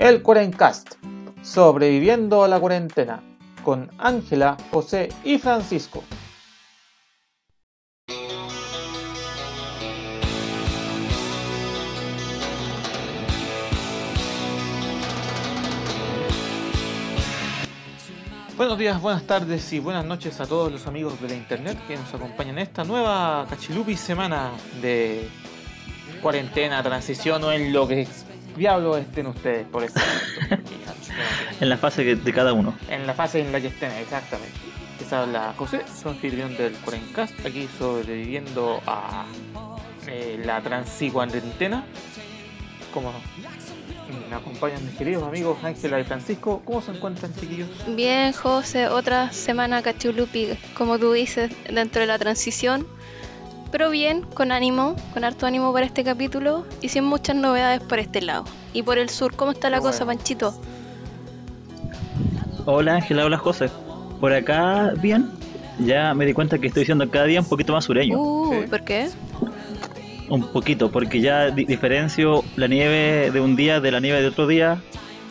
El Cuarencast, sobreviviendo a la cuarentena, con Ángela, José y Francisco. Buenos días, buenas tardes y buenas noches a todos los amigos de la internet que nos acompañan en esta nueva cachilupi semana de cuarentena, transición o en lo que diablo estén ustedes por momento. En la fase de cada uno. En la fase en la que estén, exactamente. Les habla José, soy anfitrión del Cuarencast, aquí sobreviviendo a eh, la transi-cuarentena. Como me acompañan mis queridos amigos Ángela y Francisco. ¿Cómo se encuentran, chiquillos? Bien, José, otra semana cachulupi, como tú dices, dentro de la transición. Pero bien, con ánimo, con harto ánimo para este capítulo y sin muchas novedades por este lado. Y por el sur, ¿cómo está la cosa. Panchito? Hola Ángela, hola José. Por acá, bien. Ya me di cuenta que estoy siendo cada día un poquito más sureño. Sí. ¿por qué? Un poquito, porque ya di- diferencio la nieve de un día de la nieve de otro día.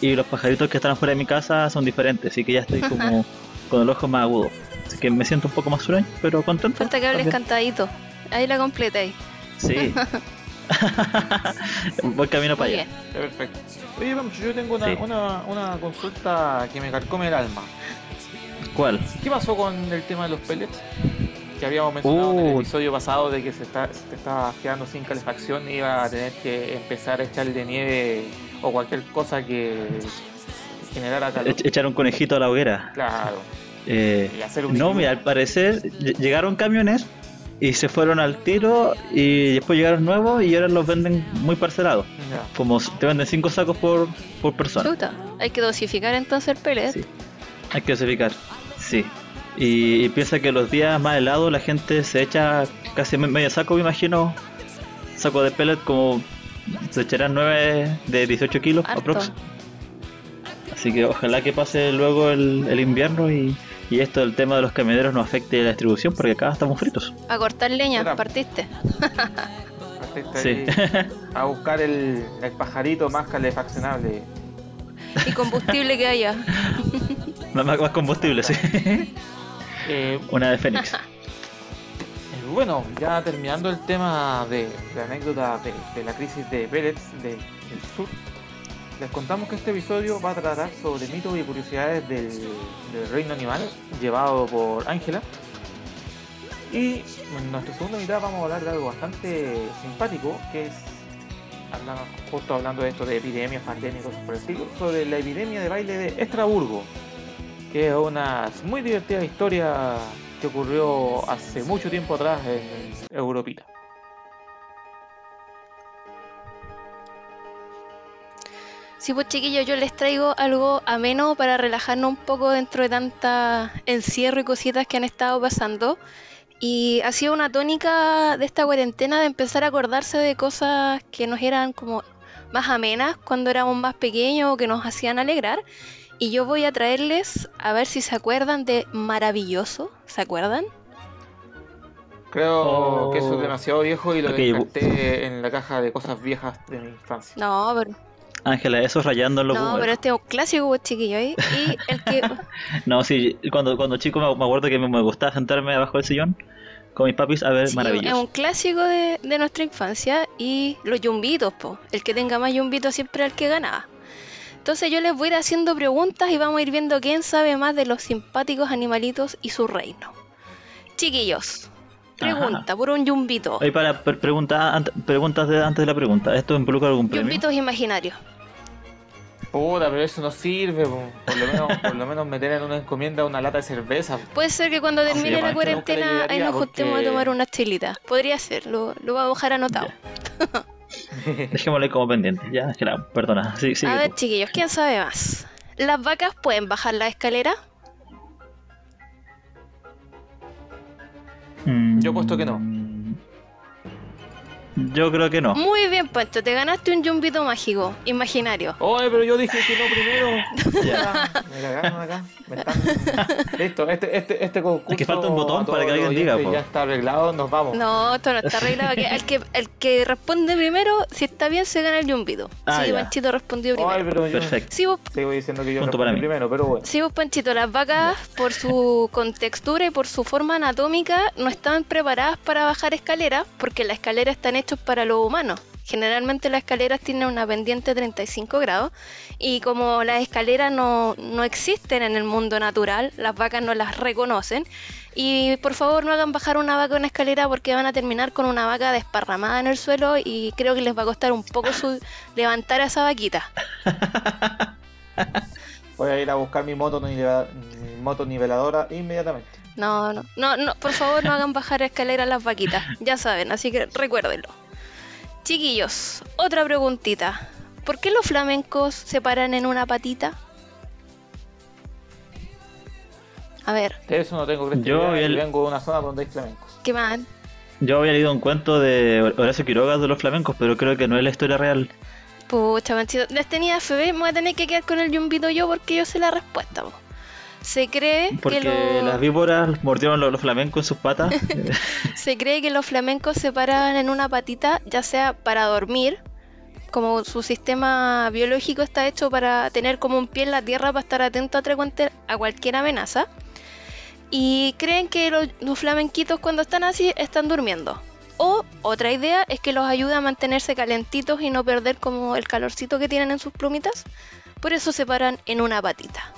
Y los pajaritos que están afuera de mi casa son diferentes, así que ya estoy como con el ojo más agudo. Así que me siento un poco más sureño, pero contento. Falta que hables también. cantadito. Ahí la completa ahí. Sí. Voy camino para allá. Perfecto. Oye, Pancho, yo tengo una, Sí. una, una consulta que me carcome el alma. ¿Cuál? ¿Qué pasó con el tema de los pellets? Que habíamos mencionado en el Uh. episodio pasado de que se, está, se te estaba quedando sin calefacción y iba a tener que empezar a echarle nieve o cualquier cosa que generara calor. Ech- Echar un conejito a la hoguera. Claro. Eh, Y hacer un No, mira, al parecer ll- llegaron camiones y se fueron al tiro y después llegaron nuevos y ahora los venden muy parcelados. Como te venden cinco sacos por, por persona. Chuta, hay que dosificar entonces el pellet. Sí. Hay que dosificar. Sí. Y, y piensa que los días más helados la gente se echa casi me- medio saco, me imagino. Saco de pellet como se echarán 9 de 18 kilos aprox. Así que ojalá que pase luego el, el invierno y, y esto del tema de los camioneros no afecte la distribución porque acá estamos fritos. A cortar leña, Será. partiste. Partiste Sí. A buscar el, el pajarito más calefaccionable. Y combustible que haya. más, más- combustible, sí. Eh, Una de Fénix. Eh, Bueno, ya terminando el tema de la anécdota de, de la crisis de pellets de- del sur, les contamos que este episodio va a tratar sobre mitos y curiosidades del, del reino animal llevado por Ángela. Y en nuestra segunda mitad vamos a hablar de algo bastante simpático, que es, hablando- justo hablando de esto de epidemias, pandemias por el estilo, sobre la epidemia de baile de Estraburgo, que es una muy divertida historia que ocurrió hace mucho tiempo atrás en Europita. Sí, pues chiquillos, yo les traigo algo ameno para relajarnos un poco dentro de tanta encierro y cositas que han estado pasando. Y ha sido una tónica de esta cuarentena de empezar a acordarse de cosas que nos eran como más amenas cuando éramos más pequeños o que nos hacían alegrar. Y yo voy a traerles a ver si se acuerdan de Maravilloso. ¿Se acuerdan? Creo Oh. que eso es demasiado viejo y lo Ok, descarté en la caja de cosas viejas de mi infancia. No, pero, Ángela, eso rayando en los no, pero este es un clásico, pues, chiquillos. ¿eh? Y el que No, sí, cuando, cuando chico me, me acuerdo que me, me gustaba sentarme abajo del sillón con mis papis a ver Sí, es maravilloso. un clásico de, de nuestra infancia y los yumbitos, po. El que tenga más yumbitos siempre era el que ganaba. Entonces yo les voy a ir haciendo preguntas y vamos a ir viendo quién sabe más de los simpáticos animalitos y su reino. Chiquillos, pregunta por un yumbito. Para ant- preguntas antes de la pregunta, ¿esto involucra algún premio? Yumbitos imaginarios. Puta, pero eso no sirve. po. Por lo menos, por lo menos meter en una encomienda una lata de cerveza. Puede ser que cuando termine sí, la cuarentena ahí nos juntemos porque- a tomar unas chelitas. Podría ser, lo, lo vamos a dejar anotado. Dejémoslo ahí como pendiente. Ya, Ángela, perdona. Sí, sí. a ver, chiquillos, ¿quién sabe más? ¿Las vacas pueden bajar la escalera? Yo apuesto que no. Yo creo que no. Muy bien, Pancho, te ganaste un yumbito mágico, imaginario. Oye, pero yo dije que no primero. Ya. Me cagaron acá. Me están... Listo, este, este, este concurso. Es que falta un botón para que alguien diga, po. Ya está arreglado, nos vamos. No, esto no está arreglado. que- el, que, el que responde primero, si está bien, se gana el yumbito. Ah, sí, ya. Panchito respondió primero. Ay, pero yo Perfecto. Sí, vos, sigo diciendo que yo Punto para respondí mí. primero, pero bueno. sí, vos, Panchito, las vacas, por su contextura y por su forma anatómica, no estaban preparadas para bajar escaleras, porque las escaleras están para los humanos. Generalmente las escaleras tienen una pendiente de 35 grados y como las escaleras no, no existen en el mundo natural, las vacas no las reconocen. Y por favor no hagan bajar una vaca una escalera porque van a terminar con una vaca desparramada en el suelo y creo que les va a costar un poco su levantar a esa vaquita. Voy a ir a buscar mi mi moto niveladora inmediatamente. No, no, no, no, por favor no hagan bajar escaleras las vaquitas, ya saben, así que recuérdenlo. Chiquillos, otra preguntita. ¿Por qué los flamencos se paran en una patita? A ver, eso no tengo Yo el- vengo de una zona donde hay flamencos. ¿qué más? Yo había leído un cuento de Horacio Quiroga de los flamencos, pero creo que no es la historia real. Pucha, manchito, les tenía fe, me voy a tener que quedar con el yumbito yo porque yo sé la respuesta. po. Se cree Porque que las víboras mordieron los, los flamencos en sus patas. Se cree que los flamencos se paran en una patita, ya sea para dormir, como su sistema biológico está hecho para tener como un pie en la tierra para estar atento a cualquier amenaza. Y creen que los, los flamenquitos cuando están así están durmiendo. O otra idea es que los ayuda a mantenerse calentitos y no perder como el calorcito que tienen en sus plumitas. Por eso se paran en una patita.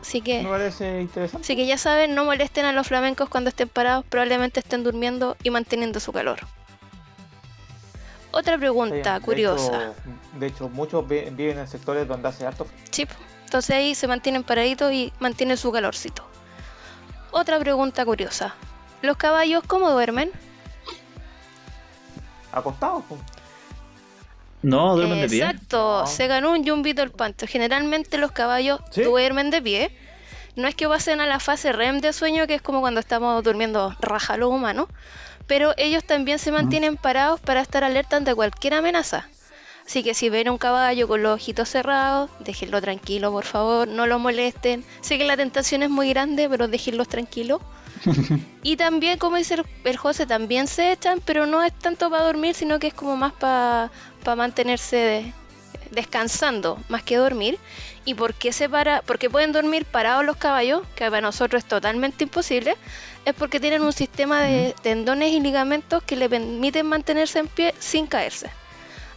Así que... Me parece interesante. Así que ya saben, no molesten a los flamencos cuando estén parados, probablemente estén durmiendo y manteniendo su calor. Otra pregunta Sí, de curiosa. hecho- De hecho, muchos vi- viven en sectores donde hace harto frío. Sí, entonces ahí se mantienen paraditos y mantienen su calorcito. Otra pregunta curiosa. ¿Los caballos cómo duermen? acostados. No, duermen de pie. Exacto, No. se ganó un yumbito el panto. Generalmente los caballos ¿Sí? duermen de pie. No es que pasen a la fase REM de sueño, que es como cuando estamos durmiendo raja los humanos, pero ellos también se mantienen parados para estar alerta ante cualquier amenaza. Así que si ven un caballo con los ojitos cerrados, déjenlo tranquilo, por favor, no lo molesten. Sé que la tentación es muy grande, pero déjenlos tranquilos. y también, como dice el- el José, también se echan, pero no es tanto para dormir, sino que es como más para mantenerse de- descansando, más que dormir. ¿Y por qué se para? Porque pueden dormir parados los caballos, que para nosotros es totalmente imposible. Es porque tienen un sistema de tendones y ligamentos que le permiten mantenerse en pie sin caerse.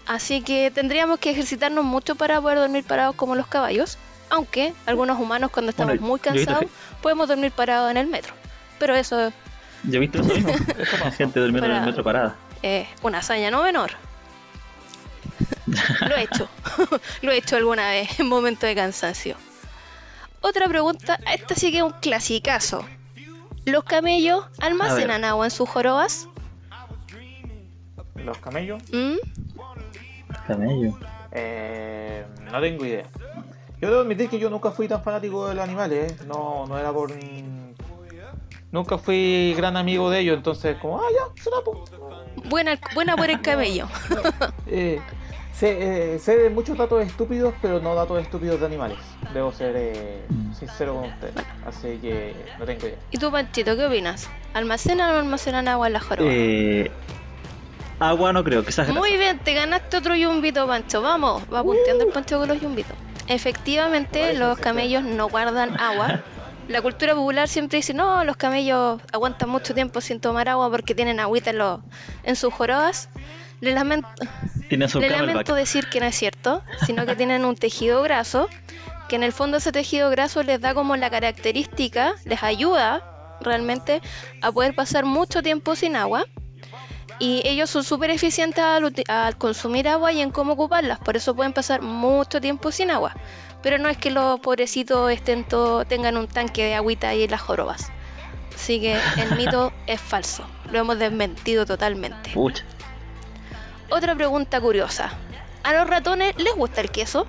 Así que tendríamos que ejercitarnos mucho para poder dormir parados como los caballos. Aunque algunos humanos cuando estamos Bueno, muy cansados podemos dormir parados en el metro. Pero eso Yo he visto eso mismo. Eso. Gente durmiendo en el Para- metro parada. es una hazaña no menor. Lo he hecho. Lo he hecho alguna vez en momentos de cansancio. Otra pregunta, esta sí que es un clasicazo. ¿Los camellos almacenan agua en sus jorobas? Los camellos, ¿Mm? Camello. eh, no tengo idea. Yo debo admitir que yo nunca fui tan fanático de los animales, ¿eh? no, no era por... Nunca fui gran amigo de ellos, entonces como, ah, ya, será. Buena, buena por el camello. Eh, sé, eh, sé de muchos datos estúpidos, pero no datos estúpidos de animales. Debo ser eh, Mm. sincero con ustedes, así que no tengo idea. ¿Y tú, Panchito, qué opinas? ¿Almacenan o no almacenan agua en las jorobas? Eh, agua no creo, quizás Muy bien, te ganaste otro yumbito, Pancho. Vamos, va punteando el Pancho con los yumbitos. Efectivamente, los camellos no guardan agua. La cultura popular siempre dice, no, los camellos aguantan mucho tiempo sin tomar agua porque tienen agüita en, los, en sus jorobas. Le lamento, tienen su le lamento decir que no es cierto, sino que tienen un tejido graso, que en el fondo ese tejido graso les da como la característica, les ayuda realmente a poder pasar mucho tiempo sin agua. Y ellos son súper eficientes al, consumir agua y en cómo ocuparlas, por eso pueden pasar mucho tiempo sin agua. Pero no es que los pobrecitos estén todo- tengan un tanque de agüita ahí en las jorobas. Así que el mito es falso, lo hemos desmentido totalmente. Pucha. Otra pregunta curiosa. ¿A los ratones les gusta el queso?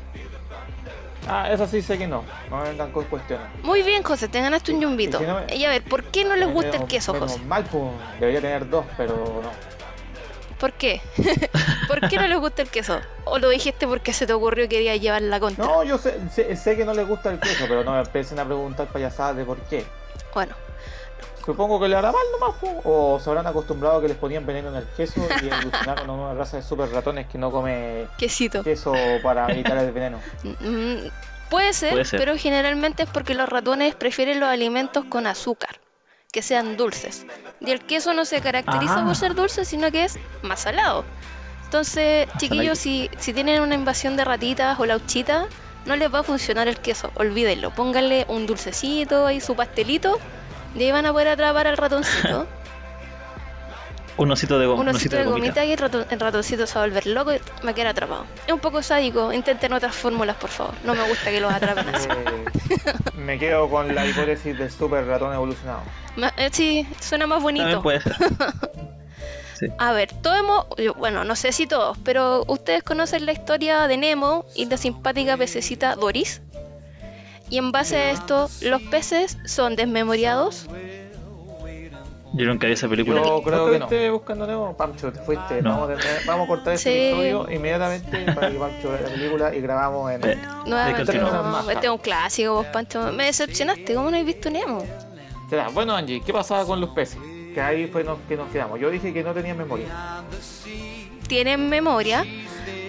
Ah, eso sí sé que no, no me vengan con cuestiones. Muy bien, José, te ganaste un yumbito. Y si no me- Y a ver, ¿por qué no les gusta el queso, José? mal, pues, debería tener dos, pero no. ¿Por qué? ¿Por qué no les gusta el queso? ¿O lo dijiste porque se te ocurrió que querías llevar la contra? No, yo sé, sé, sé que no les gusta el queso, pero no me empiecen a preguntar payasadas de por qué. Bueno, Supongo que le hará mal nomás, po, o se habrán acostumbrado a que les ponían veneno en el queso y evolucionaron a una raza de super ratones que no come quesito. queso para evitar el veneno. Mm, Puede ser, Puede ser. pero generalmente es porque los ratones prefieren los alimentos con azúcar, que sean dulces. Y el queso no se caracteriza Ah. por ser dulce, sino que es más salado. Entonces, chiquillos, si, si tienen una invasión de ratitas o lauchitas, no les va a funcionar el queso, olvídenlo. Pónganle un dulcecito y su pastelito, y ahí van a poder atrapar al ratoncito. Un osito de, un osito de gomita y el, rato- el ratoncito se va a volver loco y va a quedar atrapado. Es un poco sádico, intenten otras fórmulas, por favor. No me gusta que los atrapen así. Eh, me quedo con la hipótesis del super ratón evolucionado. Eh, sí, suena más bonito. También puede ser. Sí. A ver, todos hemos, bueno, no sé si todos, pero ustedes conocen la historia de Nemo y la simpática pececita Doris. Y en base a esto, los peces son desmemoriados. Yo nunca vi esa película. Yo creo que no. no. buscando Nemo? Pancho, te fuiste. No. Vamos, a tener- vamos a cortar este Sí. episodio inmediatamente para que Pancho vea la película y grabamos en... Eh, Nuevamente, no, este es un clásico, vos, Pancho. Me decepcionaste, ¿cómo no has visto Nemo? Bueno, Angie, ¿qué pasaba con los peces? Que ahí fue nos- que nos quedamos. Yo dije que no tenían memoria. Tienen memoria.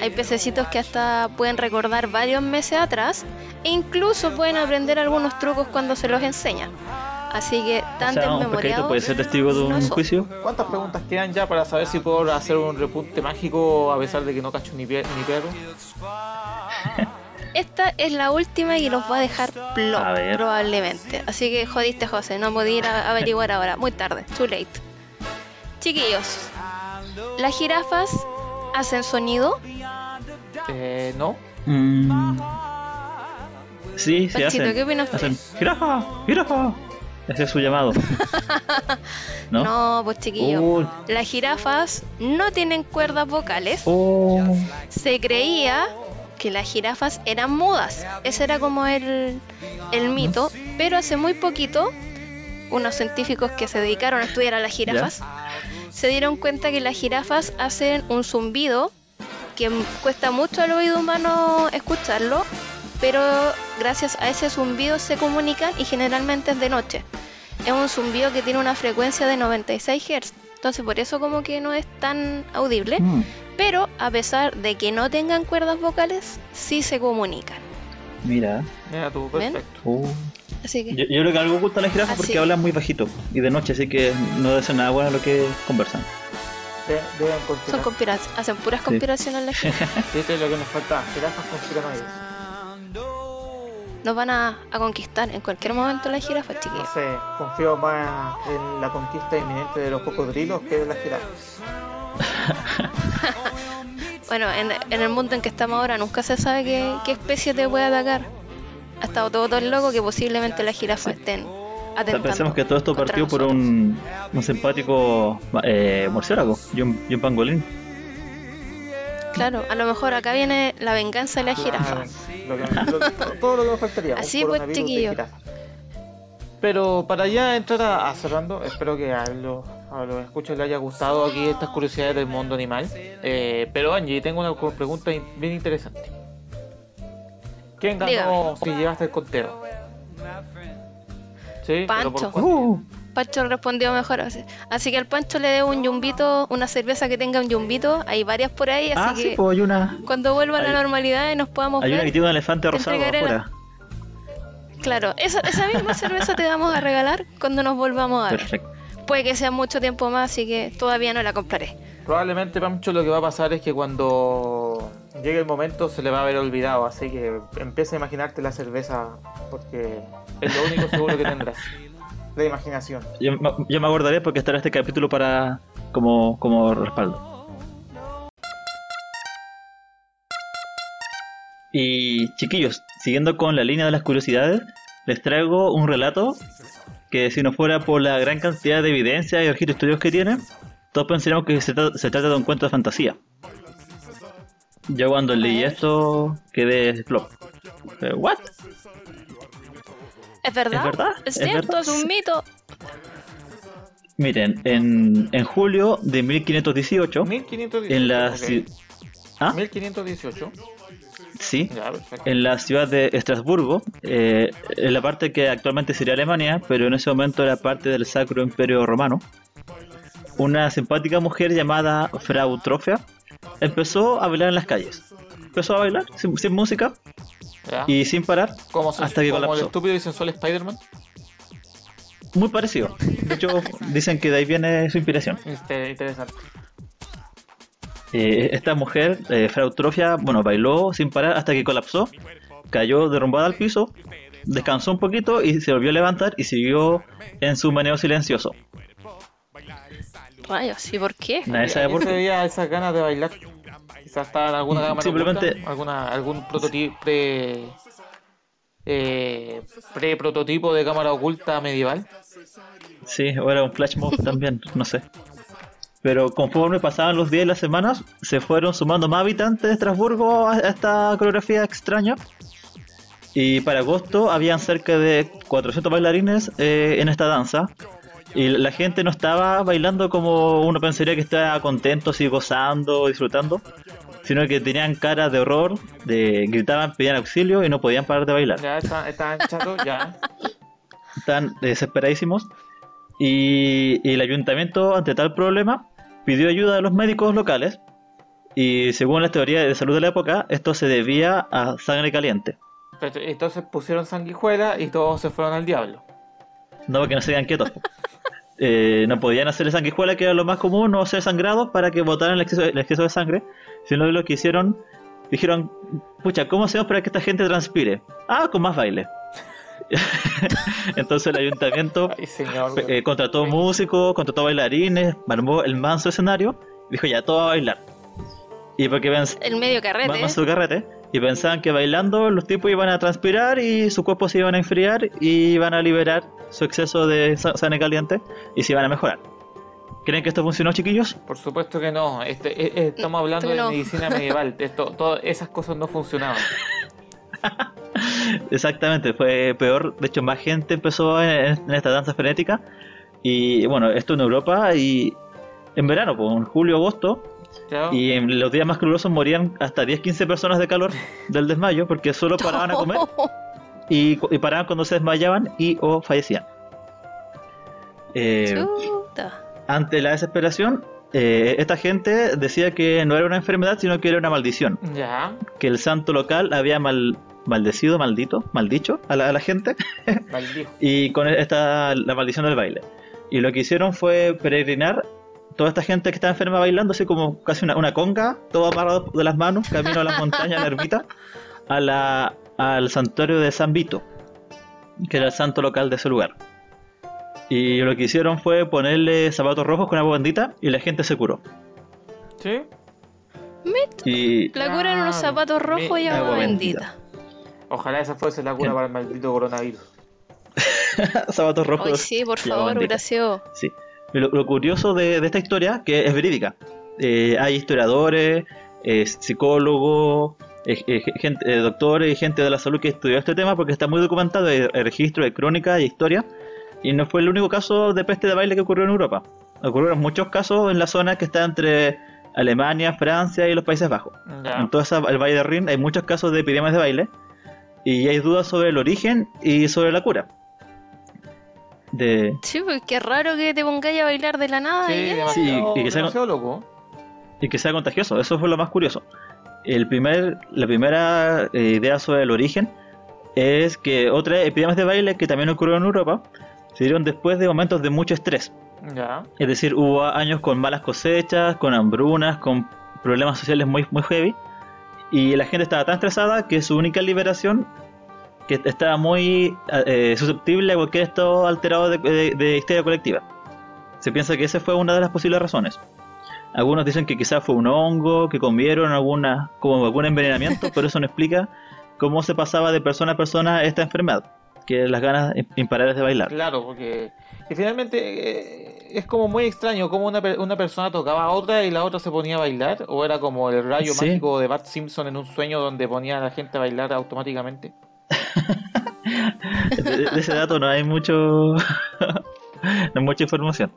Hay pececitos que hasta pueden recordar varios meses atrás e incluso pueden aprender algunos trucos cuando se los enseñan. Así que O tan sea, un desmemoriados. pescadito puede ser testigo de un no juicio. ¿Cuántas preguntas quedan ya para saber si puedo hacer un repunte mágico a pesar de que no cacho ni, pie- ni perro? Esta es la última y los va a dejar plop, A probablemente. Así que jodiste, José, no podía ir a averiguar ahora. Muy tarde, too late. Chiquillos, las jirafas hacen sonido. Eh, no. Mm. Sí, sí Panchito, hacen. ¿qué opina usted? Hacen. ¡Jirafa! ¡Jirafa! Ese es su llamado. ¿No? No, pues chiquillos. Uy. Las jirafas no tienen cuerdas vocales. Oh. Se creía que las jirafas eran mudas. Ese era como el, el mito. Pero hace muy poquito, unos científicos que se dedicaron a estudiar a las jirafas se dieron cuenta que las jirafas hacen un zumbido que cuesta mucho al oído humano escucharlo, pero gracias a ese zumbido se comunican y generalmente es de noche. Es un zumbido que tiene una frecuencia de 96 Hz, entonces por eso como que no es tan audible, Mm. pero a pesar de que no tengan cuerdas vocales, sí se comunican. Mira. Mira tú, perfecto. Oh. Así que Yo, yo creo que algo oculta la jirafa Así. porque hablan muy bajito y de noche, así que no debe ser nada bueno lo que conversan. De- deben son conspirar. conspira- hacen puras conspiraciones las jirafas. Esto es lo que nos falta. Jirafas conspiranoides. Nos van a, a conquistar en cualquier momento las jirafas, No chiquillos. sé, confío más en la conquista inminente de los cocodrilos que de las jirafas. Bueno, en, en el mundo en que estamos ahora nunca se sabe qué, qué especie te puede atacar. Ha estado todo tan loco que posiblemente las jirafas estén O sea, pensemos que todo esto partió por un, un simpático eh, murciélago y un, y un pangolín. Claro, a lo mejor acá viene la venganza de la jirafa. Lo que- lo todo lo que nos faltaría. un Así pues, chiquillo. Pero para ya entrar a, a cerrando, espero que a los, a los escuchas les haya gustado aquí estas curiosidades del mundo animal. Eh, pero Angie, tengo una pregunta bien interesante. ¿Quién ganó Dígame. si llevaste el conteo? Sí, pero ¿por Pancho. Uh, Pancho respondió mejor. Así, así que al Pancho le debo un yumbito, una cerveza que tenga un yumbito. Hay varias por ahí, así ah, que sí, pues hay una, cuando vuelva a la hay- normalidad y nos podamos hay una ver. que tiene un elefante te rosado afuera. Claro, esa, esa misma cerveza te vamos a regalar cuando nos volvamos a ver. Perfecto. Puede que sea mucho tiempo más, así que todavía no la compraré. Probablemente, Pancho, lo que va a pasar es que cuando llegue el momento se le va a haber olvidado. Así que empieza a imaginarte la cerveza porque es lo único seguro que tendrás. La imaginación. Yo, me- yo me acordaré porque estará este capítulo para como, como respaldo. Y chiquillos, siguiendo con la línea de las curiosidades, les traigo un relato que si no fuera por la gran cantidad de evidencia y registros históricos que tiene, todos pensaríamos que se, tra- se trata de un cuento de fantasía. Yo cuando leí esto quedé flop. Eh, ¿What? ¿Es verdad? ¿Es verdad? ¿Es ¿Es cierto? verdad? ¿Es un mito? Miren, en, en julio de 1518, 1518. en la, ¿Ah? 1518. Sí, Ya, en la ciudad de Estrasburgo, eh, en la parte que actualmente sería Alemania, pero en ese momento era parte del Sacro Imperio Romano, una simpática mujer llamada Frau Trofea empezó a bailar en las calles. Empezó a bailar sin, sin música Ya. y sin parar, como, se- hasta que como el colapsó. estúpido y sensual Spider-Man. muy parecido. De hecho, dicen que de ahí viene su inspiración. Este, interesante. Eh, esta mujer, eh, Frau Trofea, bueno, bailó sin parar hasta que colapsó, cayó derrumbada al piso, descansó un poquito y se volvió a levantar y siguió en su meneo silencioso. Rayos, ¿y por qué? Nadie sabe ¿A qué por se qué. veía esas ganas de bailar? Quizás estaba en alguna cámara simplemente- oculta, alguna, algún prototipo pre, eh, pre-prototipo de cámara oculta medieval. Sí, o era un flash mob también, no sé. Pero conforme pasaban los días y las semanas, se fueron sumando más habitantes de Estrasburgo a a esta coreografía extraña. Y para agosto habían cerca de 400 bailarines eh, en esta danza. Y la gente no estaba bailando como uno pensaría que estaba contento, así gozando, disfrutando, sino que tenían cara de horror, de gritaban, pedían auxilio y no podían parar de bailar Ya estaban, estaban chatos, ya. están desesperadísimos. Y, y el ayuntamiento, ante tal problema, pidió ayuda a los médicos locales. Y según la teoría de salud de la época, esto se debía a sangre caliente. Pero Entonces pusieron sanguijuela y todos se fueron al diablo. No, que no se quedan quietos. Eh, no podían hacerle sanguijuela, que era lo más común, o ser sangrados para que botaran el exceso, el exceso de sangre, sino que lo que hicieron, dijeron, pucha, ¿cómo hacemos para que esta gente transpire? Ah, con más baile. Entonces el ayuntamiento Ay, señor. eh, contrató músicos, contrató bailarines, armó el manso escenario y dijo ya, todo a bailar. Y porque El medio carrete. más su carrete, y pensaban que bailando los tipos iban a transpirar y su cuerpo se iban a enfriar y iban a liberar su exceso de sa- sangre caliente y se iban a mejorar. ¿Creen que esto funcionó, chiquillos? Por supuesto que no. Este, eh, eh, estamos hablando de medicina medieval. Esto, todas esas cosas no funcionaban. Exactamente, fue peor. De hecho, más gente empezó en, en esta danza frenética. Y bueno, esto en Europa y en verano, pues, en julio, agosto. Y en los días más calurosos morían hasta 10-15 personas de calor del desmayo porque solo paraban a comer y, y paraban cuando se desmayaban y o fallecían. Eh, ante la desesperación, eh, esta gente decía que no era una enfermedad sino que era una maldición. Ya, Que el santo local había mal, maldecido, maldito, maldicho a la, a la gente y con esta la maldición del baile. Y lo que hicieron fue peregrinar toda esta gente que estaba enferma bailando, así como casi una, una conga, todo amarrado de las manos, camino a las montañas, a la ermita, a la, al santuario de San Vito, que era el santo local de ese lugar. Y lo que hicieron fue ponerle zapatos rojos con agua bendita y la gente se curó. ¿Sí? Y La cura en unos Claro. zapatos rojos y Mi- agua agua bendita. Ojalá esa fuese la cura para el maldito coronavirus. zapatos rojos. Ay, sí, por favor, gracias. Sí. Lo, lo curioso de, de esta historia, que es verídica, eh, hay historiadores, eh, psicólogos, eh, eh, gente, eh, doctores y gente de la salud que estudió este tema porque está muy documentado, hay, hay registro de crónica y historia, y no fue el único caso de peste de baile que ocurrió en Europa. Ocurrieron muchos casos en la zona que está entre Alemania, Francia y los Países Bajos. Ya. En todo esa- el Valle de Rin hay muchos casos de epidemias de baile y hay dudas sobre el origen y sobre la cura. De, Sí, pues qué raro que te pongáis a bailar de la nada. Sí, y Sí, que sea- loco. y que sea contagioso. Eso fue lo más curioso. El primer, la primera eh, idea sobre el origen es que otras epidemias de baile que también ocurrieron en Europa se dieron después de momentos de mucho estrés. Ya. Es decir, hubo años con malas cosechas, con hambrunas, con problemas sociales muy, muy heavy. Y la gente estaba tan estresada que su única liberación, que estaba muy eh, susceptible a cualquier estado alterado de, de- de histeria colectiva. Se piensa que esa fue una de las posibles razones. Algunos dicen que quizás fue un hongo, que comieron alguna, como algún envenenamiento, pero eso no explica cómo se pasaba de persona a persona esta enfermedad, que es las ganas imparables de bailar. Claro, porque y finalmente eh, es como muy extraño cómo una, una persona tocaba a otra y la otra se ponía a bailar, o era como el rayo Sí. mágico de Bart Simpson en un sueño donde ponía a la gente a bailar automáticamente. de, de ese dato no hay mucho no hay mucha información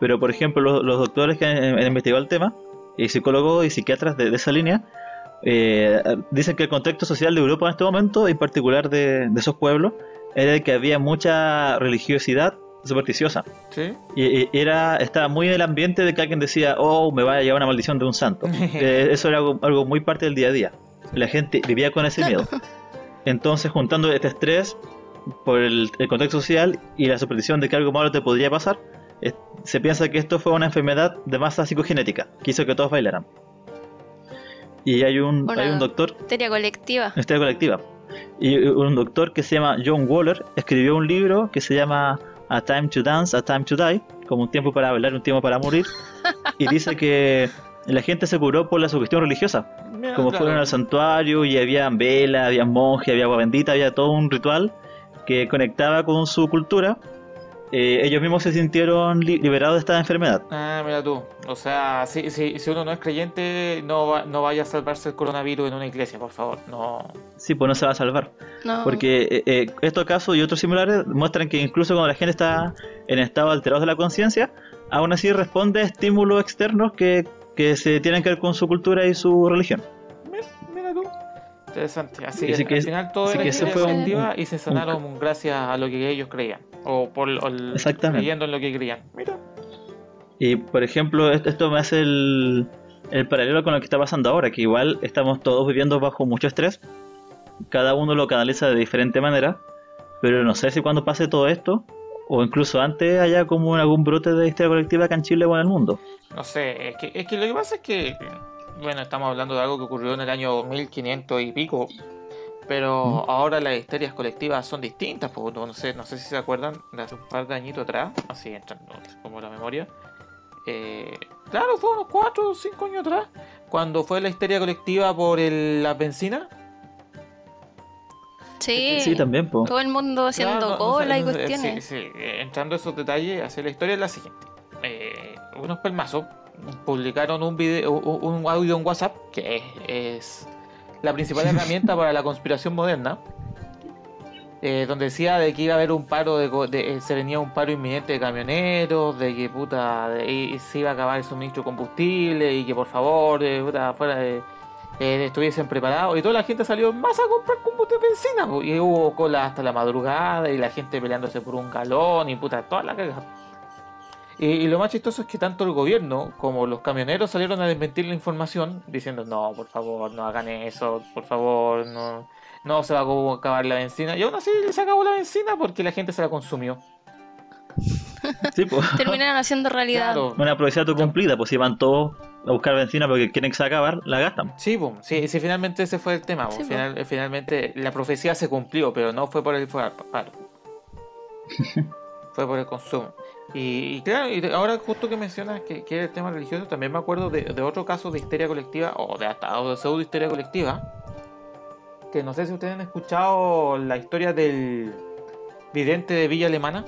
Pero, por ejemplo, los, los doctores que han, han investigado el tema, y psicólogos y psiquiatras de, de esa línea, eh, dicen que el contexto social de Europa en este momento, en particular de, de esos pueblos, era el que había mucha religiosidad supersticiosa. ¿Sí? Y, era, estaba muy en el ambiente de que alguien decía, oh, me va a llevar una maldición de un santo. Eh, eso era algo, algo muy parte del día a día. La gente vivía con ese miedo. Entonces, juntando este estrés por el, el contexto social y la superstición de que algo malo te podría pasar, eh, se piensa que esto fue una enfermedad de masa psicogenética que hizo que todos bailaran. Y hay un, Una- hay un doctor Histeria colectiva. Historia colectiva. Y un doctor que se llama John Waller escribió un libro que se llama A Time to Dance, A Time to Die, como un tiempo para bailar, un tiempo para morir. Y dice que la gente se curó por la sugestión religiosa. Mira, Como claro. fueron al santuario y había velas, había monjes, había agua bendita, había todo un ritual que conectaba con su cultura. Eh, ellos mismos se sintieron li- liberados de esta enfermedad. Ah, mira tú. O sea, si, si, si uno no es creyente, no, va- no vaya a salvarse el coronavirus en una iglesia, por favor. No. Sí, pues no se va a salvar. No. Porque eh, eh, estos casos y otros similares muestran que incluso cuando la gente está en estado alterado de la conciencia, aún así responde a estímulos externos que, que se tienen que ver con su cultura y su religión. Interesante. Así que que- al final todo era que fue un- y se sanaron gracias a lo que ellos creían. O por o el- Exactamente. creyendo en lo que creían. Mira. Y por ejemplo, esto, me hace el, el paralelo con lo que está pasando ahora, que igual estamos todos viviendo bajo mucho estrés, cada uno lo canaliza de diferente manera, pero no sé si cuando pase todo esto, o incluso antes haya como algún brote de historia colectiva acá en Chile o en el mundo. No sé, es que, es que lo que pasa es que, bueno, estamos hablando de algo que ocurrió en el año 1500 y pico, pero ahora las histerias colectivas son distintas, pues, no sé, no sé si se acuerdan de hace un par de añitos atrás, así entrando como la memoria. Eh, claro, fue unos 4 o 5 años atrás, cuando fue la histeria colectiva por el, las bencinas. Sí, Sí, también, todo el mundo haciendo Claro, no- cola y no cuestiones. Sí, sí, eh, entrando a esos detalles, así la historia es la siguiente. Eh, unos pelmazos publicaron un video, un, audio en WhatsApp que es, la principal herramienta para la conspiración moderna. eh, donde decía de que iba a haber un paro de, de- eh, se venía un paro inminente de camioneros, de que puta de- y se iba a acabar el suministro de combustible y que por favor eh, puta, fuera eh, estuviesen preparados y toda la gente salió en masa a comprar combustible de benzina y hubo cola hasta la madrugada y la gente peleándose por un galón y puta toda la cagada y, y lo más chistoso es que tanto el gobierno como los camioneros salieron a desmentir la información diciendo no por favor no hagan eso por favor no no se va a acabar la benzina y aún así se acabó la benzina porque la gente se la consumió Sí, pues. Terminaron haciendo realidad. claro Una profecía autocumplida, pues si van todos a buscar benzina porque quieren que se acabar, la gastan. Sí, po, sí, sí, finalmente ese fue el tema. Sí. Final- finalmente la profecía se cumplió, pero no fue por el fue por el consumo. Y, y claro, y ahora justo que mencionas que, que era el tema religioso, también me acuerdo de, de otro caso de histeria colectiva, o de hasta o de pseudo histeria colectiva, que no sé si ustedes han escuchado la historia del vidente de Villa Alemana.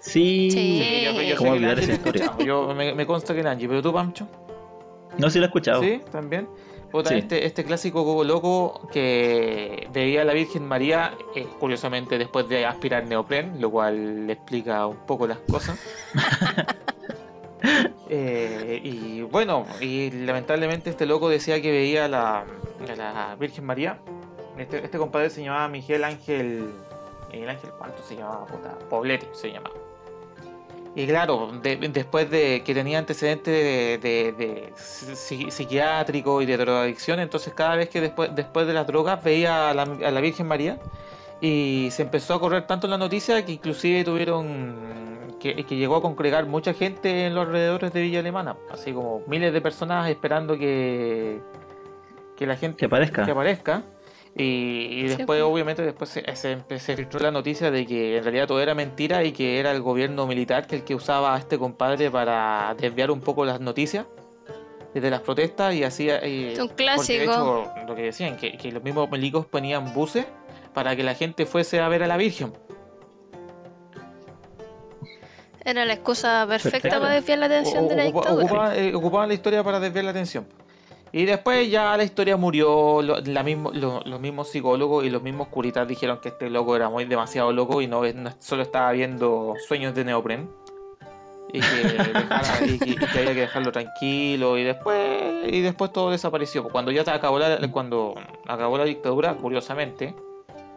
Sí. Sí. yo, yo sé ¿Cómo que el olvidar Angie esa la historia? Yo, me, me consta que Angie, pero tú, Pancho. No, sí lo he escuchado. Sí, también. Puta, Sí. Este, este clásico coco loco que veía a la Virgen María, eh, curiosamente después de aspirar neopren, lo cual le explica un poco las cosas. Eh, y bueno, y lamentablemente este loco decía que veía a la, a la Virgen María. Este, este compadre se llamaba Miguel Ángel. Miguel Ángel, ¿cuánto se llamaba? Puta, Poblete se llamaba. Y claro, de- después de que tenía antecedentes de, de- de psi- psiquiátrico y de drogadicción, entonces cada vez que después, después de las drogas veía a la, a la Virgen María y se empezó a correr tanto en la noticia que inclusive tuvieron que, que llegó a congregar mucha gente en los alrededores de Villa Alemana, así como miles de personas esperando que, que la gente Que aparezca. que aparezca. Y, y Sí, después, pues. obviamente, después se, se, se filtró la noticia de que en realidad todo era mentira y que era el gobierno militar que el que usaba a este compadre para desviar un poco las noticias desde las protestas y hacía. y- un porque de clásico. hecho, lo que decían, que, que los mismos milicos ponían buses para que la gente fuese a ver a la Virgen. Era la excusa perfecta Claro. para desviar la atención de la dictadura. ocupaban, eh, ocupaban la historia para desviar la atención. Y después ya la historia murió, lo- la mismo, lo- los mismos psicólogos y los mismos curitas dijeron que este loco era muy demasiado loco y no, no solo estaba viendo sueños de neopren. y que, dejara- y que- y que había que dejarlo tranquilo y después y después todo desapareció. Cuando ya acabó la, cuando acabó la dictadura, curiosamente,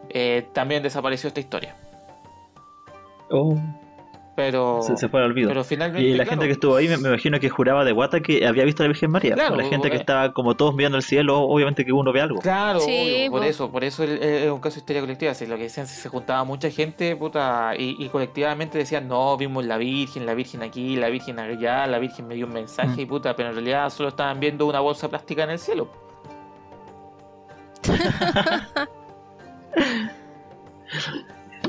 eh, también desapareció esta historia. Oh, Pero, se, se fue al olvido. pero finalmente. Y la claro, gente que estuvo ahí me, me imagino que juraba de guata que había visto a la Virgen María. Claro, la gente que eh. estaba como todos mirando el cielo, obviamente que uno ve algo. Claro, Sí, obvio, por po. eso, por eso es un caso de histeria colectiva. Si lo que decían, si se juntaba mucha gente, puta, y, y colectivamente decían, no, vimos la Virgen, la Virgen aquí, la Virgen allá, la Virgen me dio un mensaje Mm. y puta, pero en realidad solo estaban viendo una bolsa plástica en el cielo.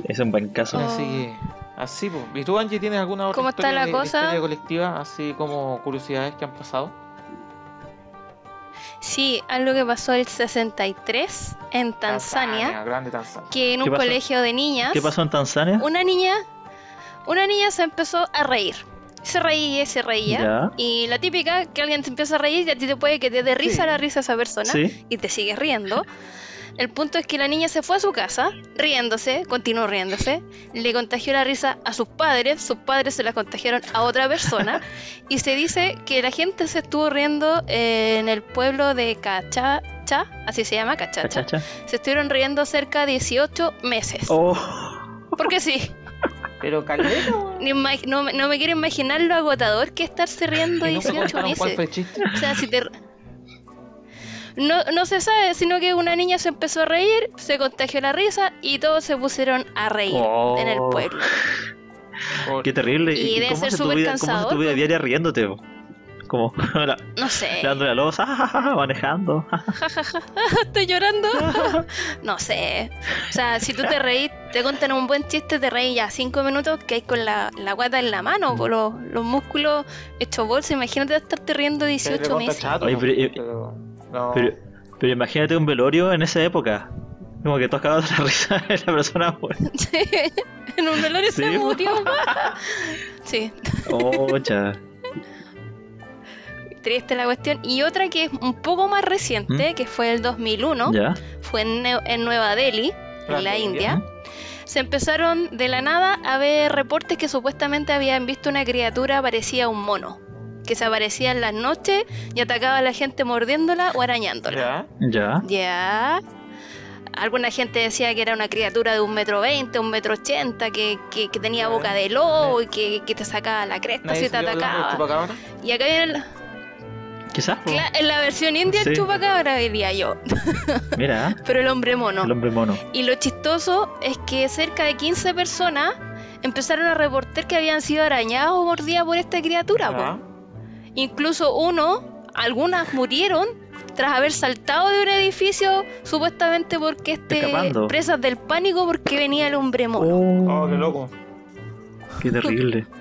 Es un buen caso. Oh. Así que, así, pues. ¿Y tú, Angie, tienes alguna otra ¿Cómo está historia la de- de cosa? histeria colectiva, así como curiosidades que han pasado? Sí, algo que pasó el 63 en Tanzania, grande Tanzania. que en ¿Qué un pasó? colegio de niñas, ¿Qué pasó en Tanzania? una niña, una niña se empezó a reír. Se reía y se reía. Ya. Y la típica, que alguien se empieza a reír y a ti te puede que te dé risa Sí. la risa a esa persona Sí. y te sigues riendo. El punto es que la niña se fue a su casa riéndose, continuó riéndose, le contagió la risa a sus padres, sus padres se la contagiaron a otra persona y se dice que la gente se estuvo riendo eh, en el pueblo de Cachacha, así se llama, Cachacha. Cachacha. Se estuvieron riendo cerca de 18 meses. Oh, Porque sí, Pero ima- no, me- no me quiero imaginar lo agotador que es estarse riendo ¿Y nunca 18 contaron cuál meses. fue el chiste? O sea, si te... No, no se sabe, sino que una niña se empezó a reír, se contagió la risa y todos se pusieron a reír Oh. en el pueblo. Por- qué terrible. Y debe cómo ser súper vida, ¿Cómo cansador, tu vida diaria riéndote? Como la- No sé, dándole la losa, manejando. estoy llorando. no sé. O sea, si tú te reís, te contan un buen chiste, te reís ya cinco minutos que hay con la, la guata en la mano, por los, los músculos hechos bolsa. Imagínate estarte riendo es 18 recontra meses. chato, Oye, po, pero- eh, pero- no. Pero, pero imagínate un velorio en esa época. Como que cagados de la risa de la persona muerta. en un velorio Sí, se murió. sí. Oh, cha. triste la cuestión. Y otra que es un poco más reciente, que fue el 2001, ¿Mm? Ya. fue en, en Nueva Delhi, en la India. Se empezaron de la nada a ver reportes que supuestamente habían visto una criatura parecida a un mono, que se aparecía en las noches y atacaba a la gente mordiéndola o arañándola. Ya. Ya. Ya. Alguna gente decía que era una criatura de un metro veinte, un metro ochenta, que, que- que tenía boca de lobo y que, que te sacaba la cresta Nadie si te atacaba. chupacabra. Y acá viene la- Quizás. en la versión india el chupacabra diría yo, Mira, pero el hombre mono. el hombre mono. Y lo chistoso es que cerca de 15 personas empezaron a reportar que habían sido arañadas o mordidas por esta criatura. po. Incluso uno, algunas murieron tras haber saltado de un edificio supuestamente porque este Escapando. presas del pánico porque venía el hombre mono. Oh, qué loco. Qué terrible.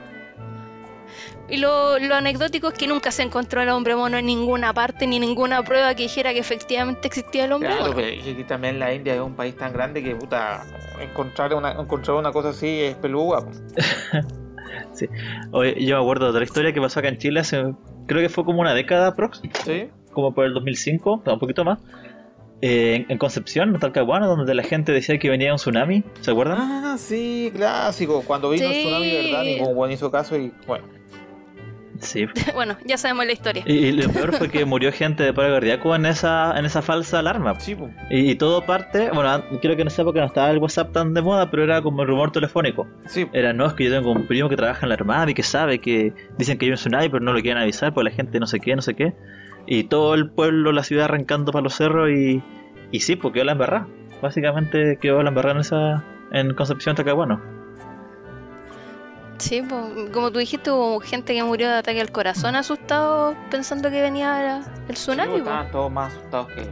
Y lo, lo anecdótico es que nunca se encontró el hombre mono en ninguna parte ni ninguna prueba que dijera que efectivamente existía el hombre Claro, mono. pero es que también la India es un país tan grande que puta encontrar una, encontrar una cosa así es peluda. po. Oye, yo me acuerdo de otra historia que pasó acá en Chile hace. Creo que fue como una década prox, ¿Sí? como por el 2005, no, un poquito más. Eh, en, en Concepción, en Talcahuano, donde la gente decía que venía un tsunami. ¿Se acuerdan? Ah, sí, clásico. Cuando vino el Sí. tsunami, de verdad, ningún buen hizo caso y bueno. Sí. bueno, ya sabemos la historia. Y, y lo peor fue que murió gente de paro cardíaco en esa, en esa falsa alarma. Sí. Y, y todo parte, bueno, creo que en esa época no estaba el WhatsApp tan de moda, pero era como el rumor telefónico. Sí, Era, no, es que yo tengo un primo que trabaja en la armada y que sabe que dicen que hay un tsunami, pero no lo quieren avisar porque la gente no sé qué, no sé qué. Y todo el pueblo, la ciudad arrancando para los cerros y, y sí, porque quedó la embarrada. Básicamente quedó la embarrada en esa, en Concepción Talcahuano. Sí, po, como tú dijiste, hubo gente que murió de ataque al corazón asustado pensando que venía el Sí, tsunami. po. estaban todos más asustados que.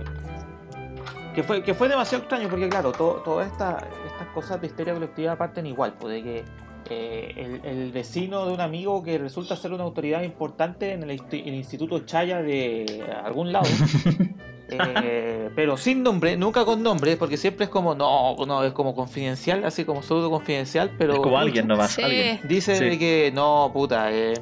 Que fue, que fue demasiado extraño porque, claro, to- todas esta- estas cosas de histeria colectiva parten igual, pues de que eh, el, el vecino de un amigo que resulta ser una autoridad importante en el, el Instituto Chaya de algún lado, eh, pero sin nombre, nunca con nombre, porque siempre es como, no, no, es como confidencial, así como pseudo confidencial, pero. es como alguien nomás, Sí. alguien. Dice Sí. de que no, puta, eh,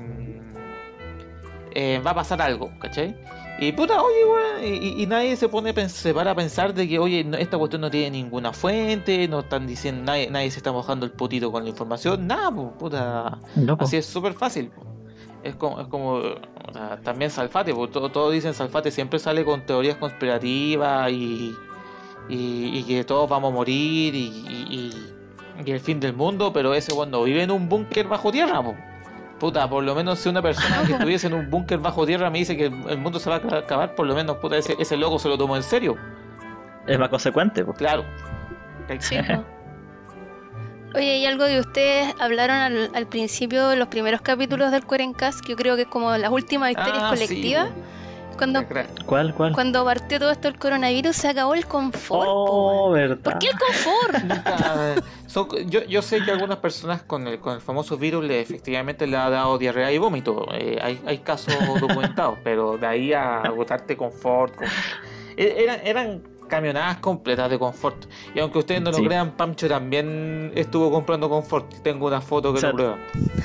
eh, va a pasar algo, ¿cachai? Y puta, oye, weón, y, y nadie se pone se para a pensar de que, oye, no- esta cuestión no tiene ninguna fuente, no están diciendo, nadie, nadie se está mojando el potito con la información, nada, puta. No, po. Así es súper fácil. po. Es como, es como o sea, también Salfate, porque todo, todos dicen Salfate siempre sale con teorías conspirativas y, y, y que todos vamos a morir y, y, el fin del mundo, pero ese cuando vive en un búnker bajo tierra, po. puta, por lo menos si una persona que estuviese en un búnker bajo tierra me dice que el el mundo se va a acabar, por lo menos puta, ese, ese loco se lo tomó en serio, Es más consecuente, pues. claro. Sí, po. Oye, y algo que ustedes hablaron al, al principio, los primeros capítulos del Cuerencast, que yo creo que es como las últimas historias Ah, colectivas, cuando, ¿Cuál, cuál? cuando partió todo esto el coronavirus, se acabó el confort. Oh, verdad. ¿Por qué el confort? Yo, yo sé que a algunas personas con el, con el famoso virus le, efectivamente le ha dado diarrea y vómito. Eh, hay, hay casos documentados, pero de ahí a agotarte confort. con- e- Eran, eran camionadas completas de confort. Y aunque ustedes no lo Sí. crean, Pancho también estuvo comprando confort. Tengo una foto que O sea, lo prueba.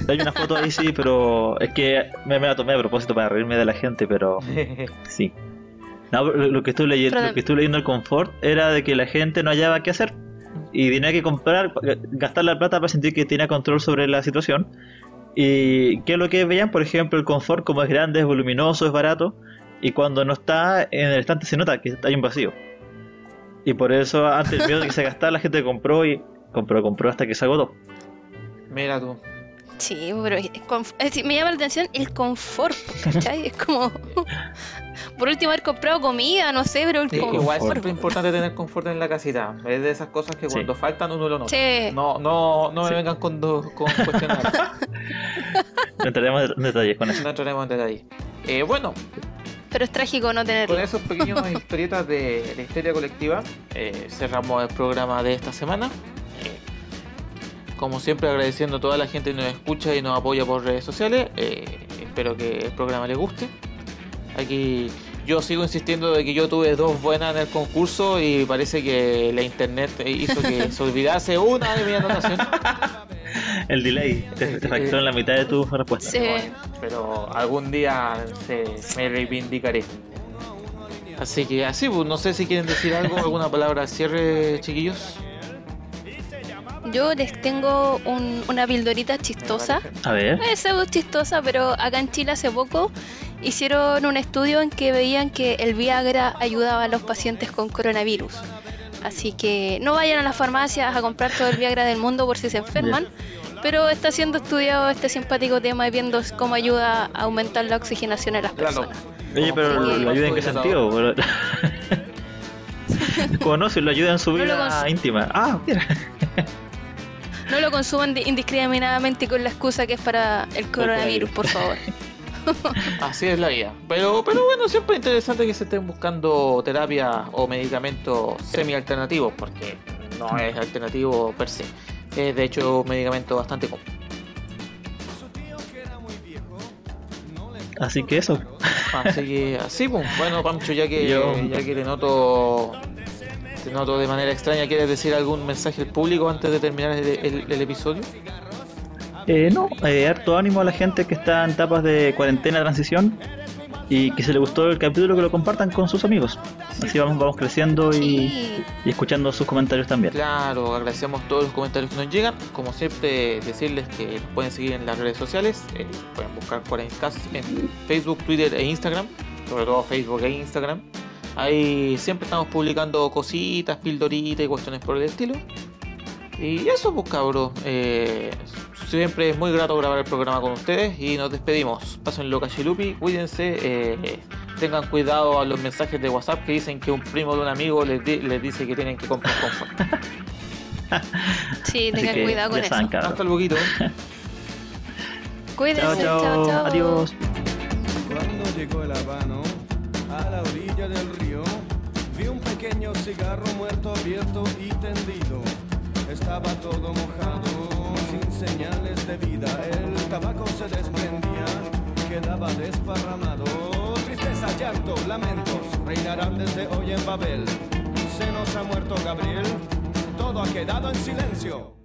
Hay una foto ahí, sí, pero es que me, me la tomé a propósito para reírme de la gente, pero sí. No, lo que estoy leyendo, lo que estoy leyendo el confort era de que la gente no hallaba qué hacer y tenía que comprar, gastar la plata para sentir que tenía control sobre la situación. Y qué es lo que veían, por ejemplo, el confort como es grande, es voluminoso, es barato y cuando no está en el estante se nota que hay un vacío. Y por eso antes el miedo de que se gastara la gente compró y compró, compró hasta que se agotó. Mira tú. Sí, pero es es decir, me llama la atención el confort, ¿cachai? Es como, por último, haber comprado comida, no sé, pero el Sí, confort. igual siempre es importante tener confort en la casita. Es de esas cosas que Sí. cuando faltan uno lo nota. Sí. No, no, no me Sí. vengan con, do- con cuestiones. No entraremos en detalles con eso. no entraremos en detalle. Eh, bueno, Pero es trágico no tenerlo. Con esos pequeños historietas de la historia colectiva, eh, cerramos el programa de esta semana. Eh, como siempre, agradeciendo a toda la gente que nos escucha y nos apoya por redes sociales. Eh, espero que el programa les guste. Aquí yo sigo insistiendo de que yo tuve dos buenas en el concurso y parece que la internet hizo que se olvidase una de mis anotaciones. El delay, te, te en la mitad de tu respuesta. Sí. Pero algún día se, me reivindicaré. Así que así, pues, no sé si quieren decir algo, alguna palabra al cierre, chiquillos. Yo les tengo un- una pildorita chistosa. A ver, Es pseudo chistosa, pero acá en Chile hace poco hicieron un estudio en que veían que el Viagra ayudaba a los pacientes con coronavirus. Así que no vayan a las farmacias a comprar todo el Viagra del mundo por si se enferman. Pero está siendo estudiado este simpático tema y viendo cómo ayuda a aumentar la oxigenación en las Claro. personas. oye, pero Como- ¿lo ayuda en qué sentido? No, si lo ayuda en su No lo vida cons- íntima. Ah, mira. No lo consuman di- indiscriminadamente con la excusa que es para el coronavirus, por favor. Así es la vida. Pero, pero bueno, siempre es interesante que se estén buscando terapia o medicamentos semi-alternativos, porque no es alternativo per se. Es de hecho un medicamento bastante común. Así que eso. Así que así, pues. Bueno, Pancho, ya que, Yo- ya que te noto, te noto de manera extraña, ¿quieres decir algún mensaje al público antes de terminar el, el- el episodio? Eh, no, eh, harto ánimo a la gente que está en etapas de cuarentena, transición y que se le gustó el capítulo que lo compartan con sus amigos. Así vamos, vamos creciendo y, Sí. y escuchando sus comentarios también. Claro, agradecemos todos los comentarios que nos llegan. Como siempre, decirles que nos pueden seguir en las redes sociales. eh, pueden buscar Cuarencast en Facebook, Twitter e Instagram. Sobre todo Facebook e Instagram. Ahí siempre estamos publicando cositas, pildoritas y cuestiones por el estilo. Y eso, pues cabros. eh, siempre es muy grato grabar el programa con ustedes y nos despedimos. Pásenlo cachilupi, cuídense. eh, tengan cuidado a los mensajes de WhatsApp que dicen que un primo de un amigo les, di- les dice que tienen que comprar confort. Sí, Así tengan cuidado con eso. saben. Hasta luego. Cuídense, Chao, chao, chao. chao. Adiós. Cuando llegó el habano a la orilla del río, vi un pequeño cigarro muerto abierto y tendido. Estaba todo mojado, sin señales de vida. El tabaco se desprendía, quedaba desparramado. Tristeza, llanto, lamentos reinarán desde hoy en Babel. Se nos ha muerto Gabriel, todo ha quedado en silencio.